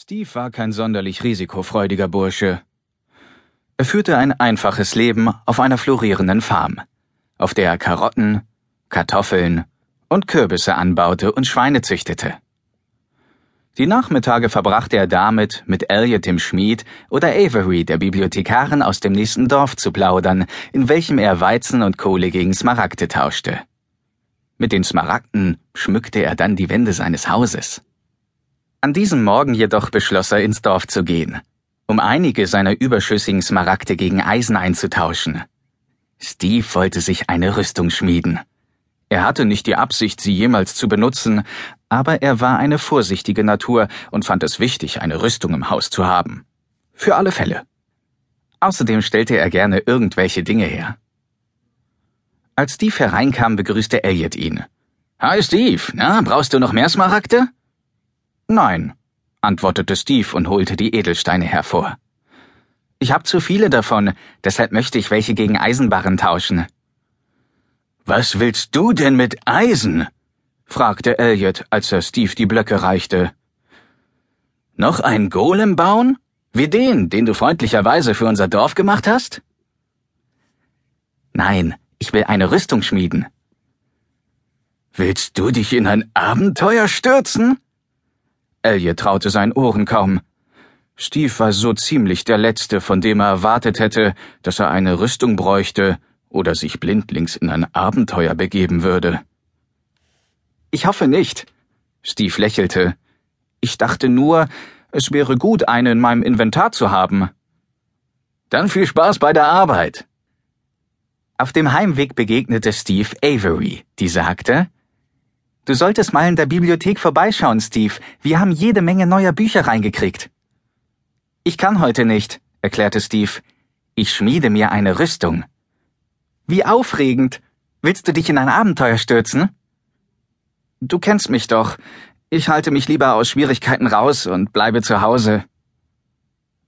Steve war kein sonderlich risikofreudiger Bursche. Er führte ein einfaches Leben auf einer florierenden Farm, auf der er Karotten, Kartoffeln und Kürbisse anbaute und Schweine züchtete. Die Nachmittage verbrachte er damit, mit Elliot dem Schmied oder Avery der Bibliothekarin aus dem nächsten Dorf zu plaudern, in welchem er Weizen und Kohle gegen Smaragde tauschte. Mit den Smaragden schmückte er dann die Wände seines Hauses. An diesem Morgen jedoch beschloss er, ins Dorf zu gehen, um einige seiner überschüssigen Smaragde gegen Eisen einzutauschen. Steve wollte sich eine Rüstung schmieden. Er hatte nicht die Absicht, sie jemals zu benutzen, aber er war eine vorsichtige Natur und fand es wichtig, eine Rüstung im Haus zu haben. Für alle Fälle. Außerdem stellte er gerne irgendwelche Dinge her. Als Steve hereinkam, begrüßte Elliot ihn. Hi Steve, na, brauchst du noch mehr Smaragde? Nein, antwortete Steve und holte die Edelsteine hervor. Ich hab zu viele davon, deshalb möchte ich welche gegen Eisenbarren tauschen. Was willst du denn mit Eisen? fragte Elliot, als er Steve die Blöcke reichte. Noch ein Golem bauen? Wie den, den du freundlicherweise für unser Dorf gemacht hast? Nein, ich will eine Rüstung schmieden. Willst du dich in ein Abenteuer stürzen? Elliot traute seinen Ohren kaum. Steve war so ziemlich der Letzte, von dem er erwartet hätte, dass er eine Rüstung bräuchte oder sich blindlings in ein Abenteuer begeben würde. Ich hoffe nicht. Steve lächelte. Ich dachte nur, es wäre gut, eine in meinem Inventar zu haben. Dann viel Spaß bei der Arbeit. Auf dem Heimweg begegnete Steve Avery, die sagte, Du solltest mal in der Bibliothek vorbeischauen, Steve. Wir haben jede Menge neuer Bücher reingekriegt. Ich kann heute nicht, erklärte Steve. Ich schmiede mir eine Rüstung. Wie aufregend. Willst du dich in ein Abenteuer stürzen? Du kennst mich doch. Ich halte mich lieber aus Schwierigkeiten raus und bleibe zu Hause.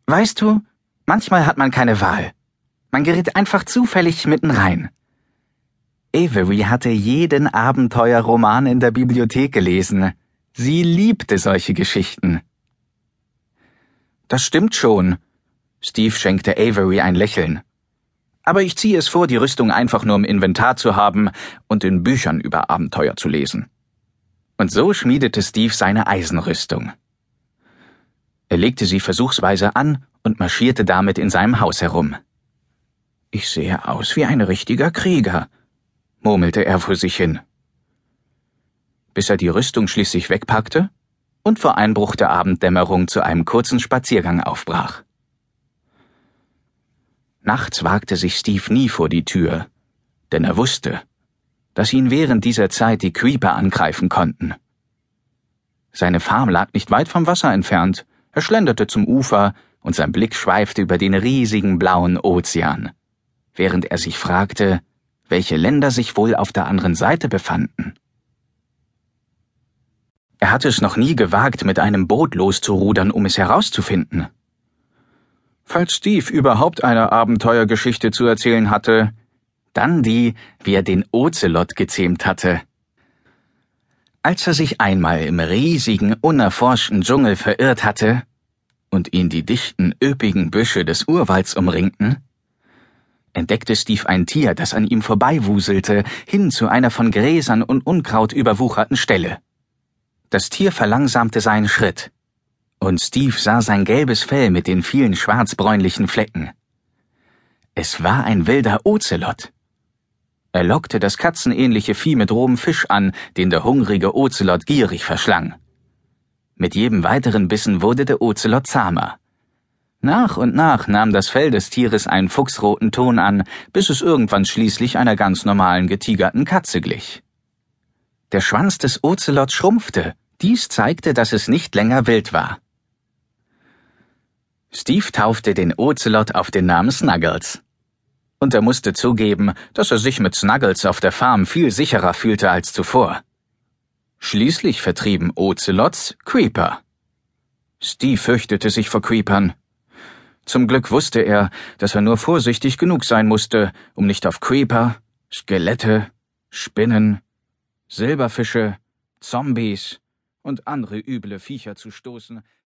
Weißt du, manchmal hat man keine Wahl. Man gerät einfach zufällig mitten rein. Avery hatte jeden Abenteuerroman in der Bibliothek gelesen. Sie liebte solche Geschichten. Das stimmt schon. Steve schenkte Avery ein Lächeln. Aber ich ziehe es vor, die Rüstung einfach nur im Inventar zu haben und in Büchern über Abenteuer zu lesen. Und so schmiedete Steve seine Eisenrüstung. Er legte sie versuchsweise an und marschierte damit in seinem Haus herum. Ich sehe aus wie ein richtiger Krieger, murmelte er vor sich hin. Bis er die Rüstung schließlich wegpackte und vor Einbruch der Abenddämmerung zu einem kurzen Spaziergang aufbrach. Nachts wagte sich Steve nie vor die Tür, denn er wusste, dass ihn während dieser Zeit die Creeper angreifen konnten. Seine Farm lag nicht weit vom Wasser entfernt, er schlenderte zum Ufer und sein Blick schweifte über den riesigen blauen Ozean, während er sich fragte, welche Länder sich wohl auf der anderen Seite befanden. Er hatte es noch nie gewagt, mit einem Boot loszurudern, um es herauszufinden. Falls Steve überhaupt eine Abenteuergeschichte zu erzählen hatte, dann die, wie er den Ozelot gezähmt hatte. Als er sich einmal im riesigen, unerforschten Dschungel verirrt hatte und ihn die dichten, üppigen Büsche des Urwalds umringten, entdeckte Steve ein Tier, das an ihm vorbeiwuselte, hin zu einer von Gräsern und Unkraut überwucherten Stelle. Das Tier verlangsamte seinen Schritt, und Steve sah sein gelbes Fell mit den vielen schwarzbräunlichen Flecken. Es war ein wilder Ozelot. Er lockte das katzenähnliche Vieh mit rohem Fisch an, den der hungrige Ozelot gierig verschlang. Mit jedem weiteren Bissen wurde der Ozelot zahmer. Nach und nach nahm das Fell des Tieres einen fuchsroten Ton an, bis es irgendwann schließlich einer ganz normalen getigerten Katze glich. Der Schwanz des Ozelots schrumpfte, dies zeigte, dass es nicht länger wild war. Steve taufte den Ozelot auf den Namen Snuggles. Und er musste zugeben, dass er sich mit Snuggles auf der Farm viel sicherer fühlte als zuvor. Schließlich vertrieben Ozelots Creeper. Steve fürchtete sich vor Creepern. Zum Glück wusste er, dass er nur vorsichtig genug sein musste, um nicht auf Creeper, Skelette, Spinnen, Silberfische, Zombies und andere üble Viecher zu stoßen,